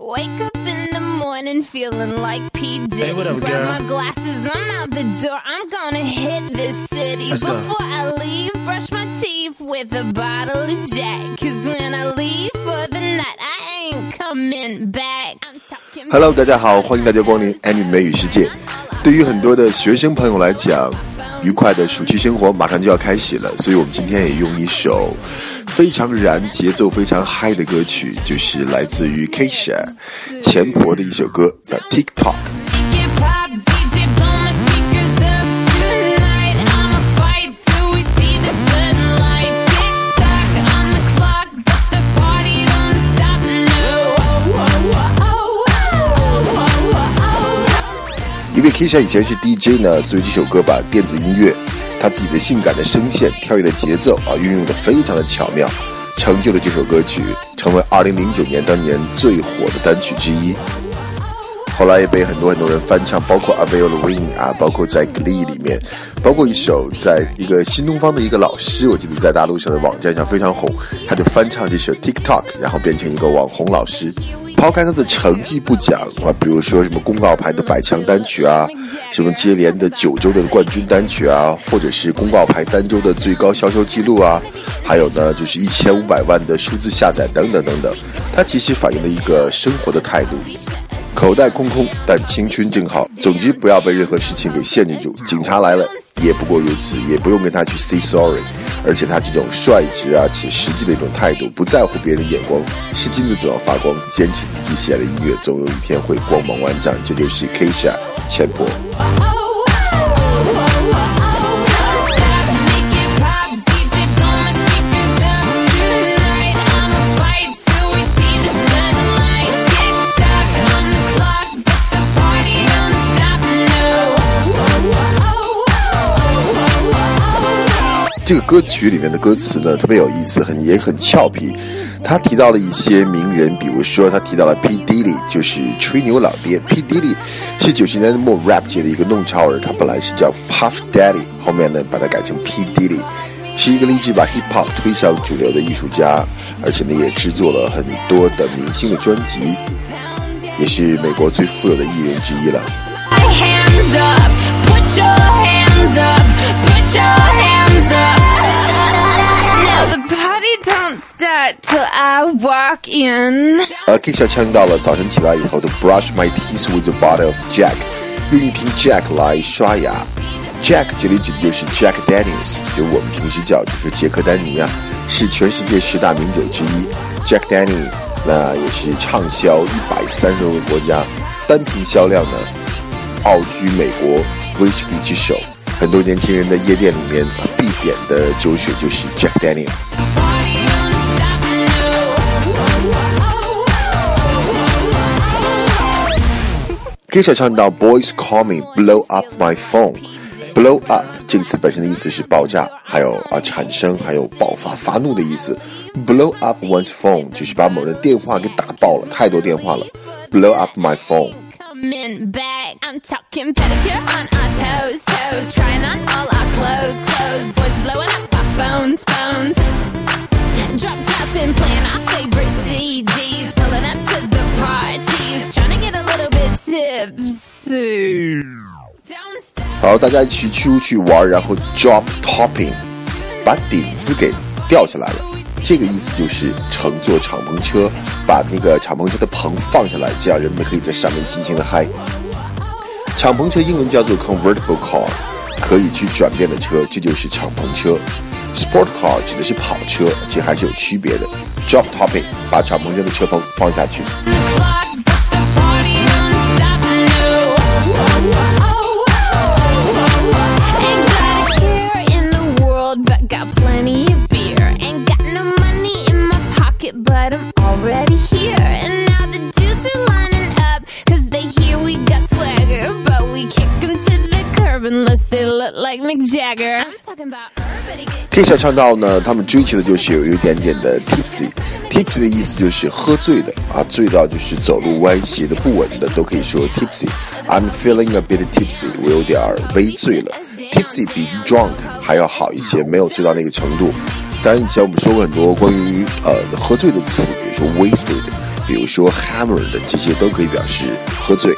Wake up in the morning feeling like P. Diddy. Hey, what up, Grab girl? my glasses, I'm out the door. I'm gonna hit this city. Let's go. Before I leave, brush my teeth with a bottle of Jack. Cause when I leave for the night, I ain't coming back. I'm talking Hello，大家好，欢迎大家光临 Annie 美语世界。对于很多的学生朋友来讲， 愉快的暑期生活马上就要开始了，所以我们今天也用一首非常燃、节奏非常嗨的歌曲，就是来自于 Kesha 前婆的一首歌叫 TikTok。Oh. 因为 Kesha 以前是 DJ 呢，所以这首歌把电子音乐、他自己的性感的声线、跳跃的节奏啊，运用的非常的巧妙，成就了这首歌曲成为2009年当年最火的单曲之一。后来也被很多很多人翻唱，包括 Avril Lavigne 啊，包括在 Glee 里面，包括一首在一个新东方的一个老师，我记得在大陆上的网站上非常红，他就翻唱这首 TikTok，然后变成一个网红老师。抛开他的成绩不讲啊，比如说什么公告牌的百强单曲啊，什么接连的九周的冠军单曲啊，或者是公告牌单周的最高销售记录啊，还有呢就是一千五百万的数字下载等等等等，它其实反映了一个生活的态度。口袋空空，但青春正好。总之，不要被任何事情给限制住。警察来了，也不过如此，也不用跟他去 say sorry。而且他这种率直啊且实际的一种态度，不在乎别人的眼光，是金子总要发光。坚持自己喜爱的音乐，总有一天会光芒万丈。这就是 Kisha 钱婆。这个歌曲里面的歌词呢，特别有意思，很也很俏皮。他提到了一些名人，比如说他提到了 P Diddy，就是吹牛老爹。P Diddy 是九十年代末 rap 界的一个弄潮儿，他本来是叫 Puff Daddy，后面呢把它改成 P Diddy，是一个立志把 hip hop 推向主流的艺术家，而且呢也制作了很多的明星的专辑，也是美国最富有的艺人之一了。Put your hands up, the party don't start till I walk in. 而 Kisha 唱到了早晨起来以后的 Brush my teeth with a bottle of Jack，用一瓶 Jack 来刷牙。Jack 这里指的就是 Jack Daniels，就我们平时叫就是杰克丹尼啊，是全世界十大名酒之一。Jack Daniel 那也是畅销一百三十多个国家，单瓶销量呢傲居美国威士忌之首。很多年轻人的夜店里面必点的酒水就是 Jack Daniel。Party don't stop. Kisha 唱到 Boys call me blow up my phone。blow up 这个词本身的意思是爆炸，还有啊产生，还有爆发、发怒的意思。blow up one's phone 就是把某人电话给打爆了，太多电话了。blow up my phone。I'm talking pedicure on our toes, toes, trying on all our clothes, clothes. Boys blowing up our phones, phones. Drop top and playing our favorite CDs, pulling up to the parties, trying to get a little bit tipsy. Don't stop. 好，大家一起出去玩，然后 drop topping，把顶子给吊下来了。这个意思就是乘坐敞篷车，把那个敞篷车的棚放下来，这样人们可以在上面尽情的嗨。敞篷车英文叫做 convertible car，可以去转变的车，这就是敞篷车。Sport car 指的是跑车，这还是有区别的。Drop topic，把敞篷车的车棚放下去。唱到呢，他们追求的就是有一点点的 tipsy。tipsy 的意思就是喝醉的啊，醉到就是走路歪斜的、不稳的，都可以说 tipsy。I'm feeling a bit tipsy，我有点儿微醉了。tipsy 比 drunk 还要好一些，没有醉到那个程度。当然，以前我们说过很多关于呃喝醉的词，比如说 wasted。比如说 hammered 这些都可以表示喝醉。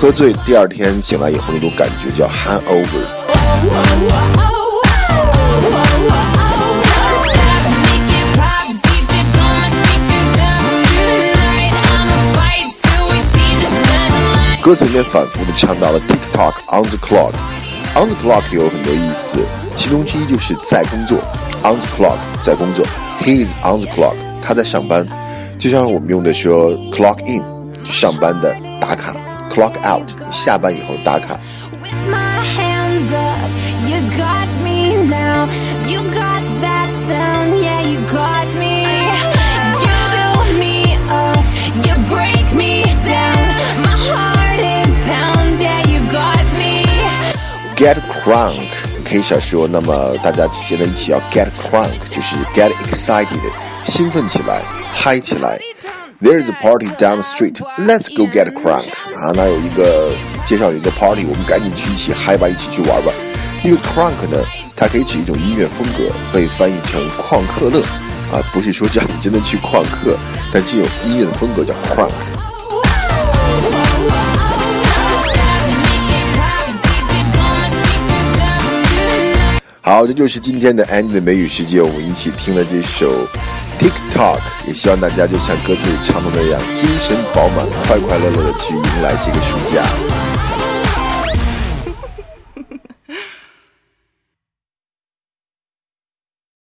喝醉第二天醒来以后那种感觉叫 hangover。歌词里面反复的唱到了 TikTok on the clock，on the clock 有很多意思，其中之一就是在工作，on the clock 在工作，he is on the clock 他在上班，就像我们用的说 clock in 上班的打卡 ，clock out 下班以后打卡。Get crunk，可以少说。那么大家现在一起要 get crunk，就是 get excited，兴奋起来，嗨起来。 There is a party down the street. Let's go get a crunk 啊！那有一个介绍有一个 party，我们赶紧去一起嗨吧，一起去玩吧。因为 crunk 呢，它可以指一种音乐风格，被翻译成旷课乐啊，不是说叫你真的去旷课，但这种音乐的风格叫 crunk。好，这就是今天的 Andy 的美语世界，我们一起听了这首 TikTok，也希望大家就像歌词里唱的那样，精神饱满、快快乐乐的去迎来这个暑假。